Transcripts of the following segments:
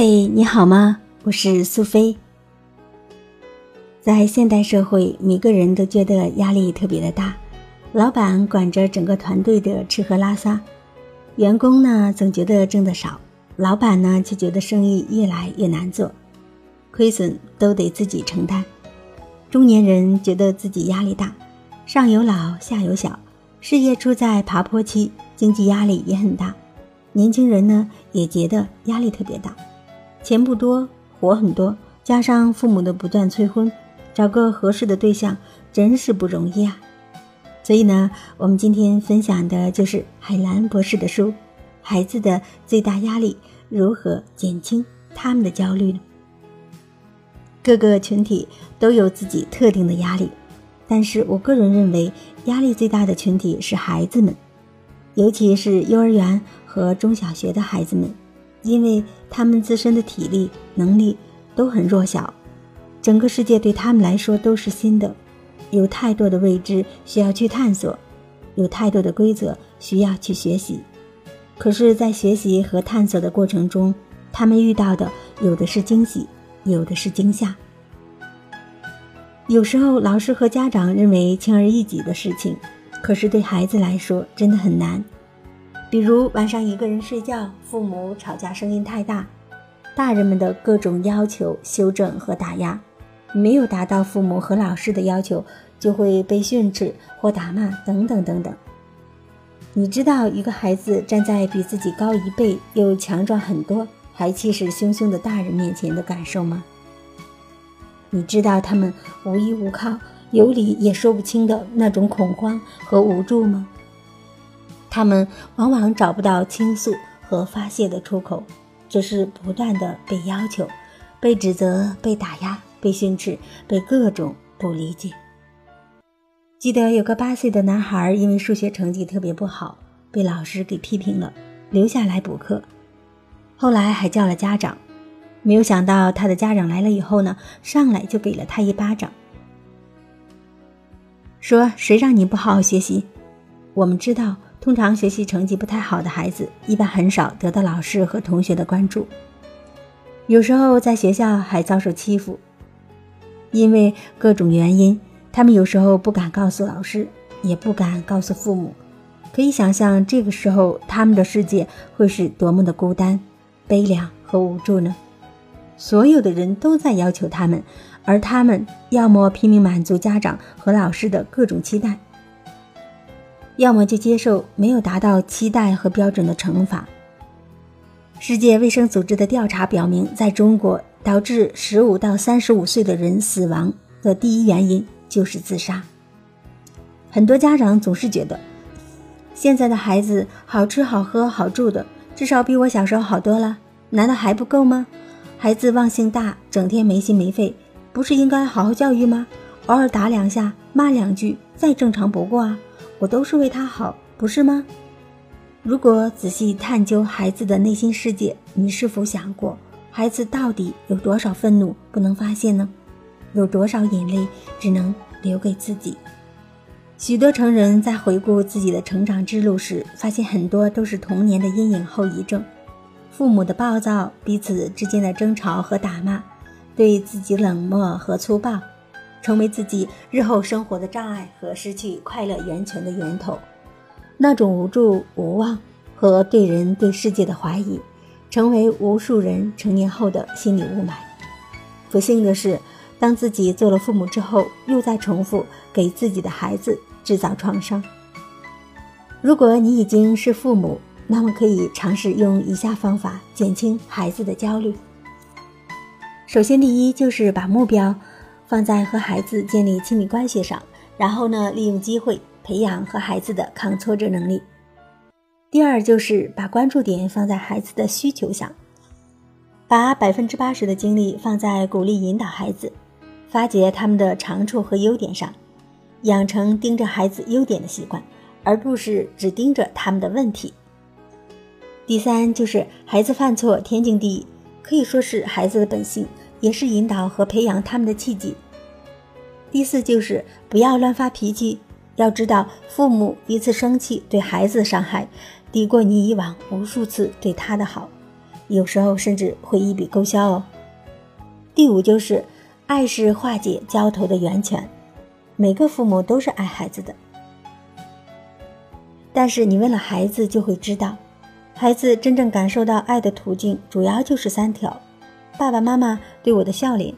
嘿，你好吗？我是苏菲。在现代社会，每个人都觉得压力特别的大，老板管着整个团队的吃喝拉撒，员工呢总觉得挣得少，老板呢却觉得生意越来越难做，亏损都得自己承担。中年人觉得自己压力大，上有老下有小，事业处在爬坡期，经济压力也很大。年轻人呢也觉得压力特别大。钱不多，活很多，加上父母的不断催婚，找个合适的对象真是不容易啊！所以呢，我们今天分享的就是海兰博士的书《孩子的最大压力：如何减轻他们的焦虑》呢？各个群体都有自己特定的压力，但是我个人认为，压力最大的群体是孩子们，尤其是幼儿园和中小学的孩子们。因为他们自身的体力能力都很弱小，整个世界对他们来说都是新的，有太多的未知需要去探索，有太多的规则需要去学习。可是，在学习和探索的过程中，他们遇到的有的是惊喜，有的是惊吓。有时候，老师和家长认为轻而易举的事情，可是对孩子来说真的很难。比如晚上一个人睡觉，父母吵架声音太大，大人们的各种要求修正和打压，没有达到父母和老师的要求，就会被训斥或打骂等等等等。你知道一个孩子站在比自己高一倍又强壮很多还气势汹汹的大人面前的感受吗？你知道他们无依无靠、有理也说不清的那种恐慌和无助吗？他们往往找不到倾诉和发泄的出口，只是不断的被要求、被指责、被打压、被训斥、被各种不理解。记得有个八岁的男孩，因为数学成绩特别不好，被老师给批评了，留下来补课。后来还叫了家长，没有想到他的家长来了以后呢，上来就给了他一巴掌，说：“谁让你不好好学习？我们知道。”通常学习成绩不太好的孩子，一般很少得到老师和同学的关注。有时候在学校还遭受欺负，因为各种原因，他们有时候不敢告诉老师，也不敢告诉父母。可以想象，这个时候他们的世界会是多么的孤单、悲凉和无助呢？所有的人都在要求他们，而他们要么拼命满足家长和老师的各种期待。要么就接受没有达到期待和标准的惩罚。世界卫生组织的调查表明，在中国导致十五到三十五岁的人死亡的第一原因就是自杀。很多家长总是觉得，现在的孩子好吃好喝好住的，至少比我小时候好多了，难道还不够吗？孩子忘性大，整天没心没肺，不是应该好好教育吗？偶尔打两下，骂两句，再正常不过啊。我都是为他好，不是吗？如果仔细探究孩子的内心世界，你是否想过，孩子到底有多少愤怒不能发泄呢？有多少眼泪只能留给自己？许多成人在回顾自己的成长之路时，发现很多都是童年的阴影后遗症：父母的暴躁，彼此之间的争吵和打骂，对自己冷漠和粗暴。成为自己日后生活的障碍和失去快乐源泉的源头，那种无助、无望和对人对世界的怀疑，成为无数人成年后的心理雾霾。不幸的是，当自己做了父母之后，又在重复给自己的孩子制造创伤。如果你已经是父母，那么可以尝试用以下方法减轻孩子的焦虑。首先，第一就是把目标。放在和孩子建立亲密关系上，然后呢，利用机会培养和孩子的抗挫折能力。第二就是把关注点放在孩子的需求上，把百分之八十的精力放在鼓励引导孩子，发掘他们的长处和优点上，养成盯着孩子优点的习惯，而不是只盯着他们的问题。第三就是孩子犯错天经地义，可以说是孩子的本性。也是引导和培养他们的契机。第四就是不要乱发脾气，要知道父母一次生气对孩子的伤害，抵过你以往无数次对他的好。有时候甚至会一笔勾销哦。第五就是，爱是化解交头的源泉，每个父母都是爱孩子的，但是你为了孩子就会知道，孩子真正感受到爱的途径主要就是三条：爸爸妈妈对我的笑脸，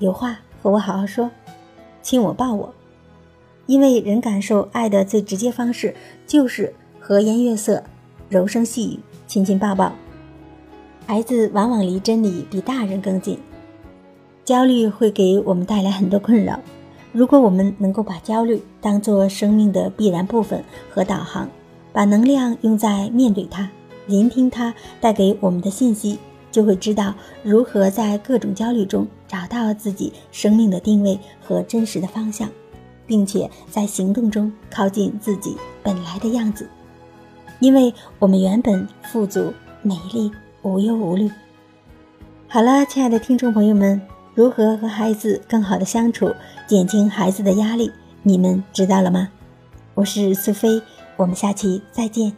有话和我好好说，亲我抱我。因为人感受爱的最直接方式就是和颜悦色、柔声细语、亲亲抱抱。孩子往往离真理比大人更近。焦虑会给我们带来很多困扰，如果我们能够把焦虑当做生命的必然部分和导航，把能量用在面对它、聆听它带给我们的信息，就会知道如何在各种焦虑中找到自己生命的定位和真实的方向。并且在行动中靠近自己本来的样子，因为我们原本富足、美丽、无忧无虑。好了，亲爱的听众朋友们，如何和孩子更好的相处，减轻孩子的压力，你们知道了吗？我是苏菲，我们下期再见。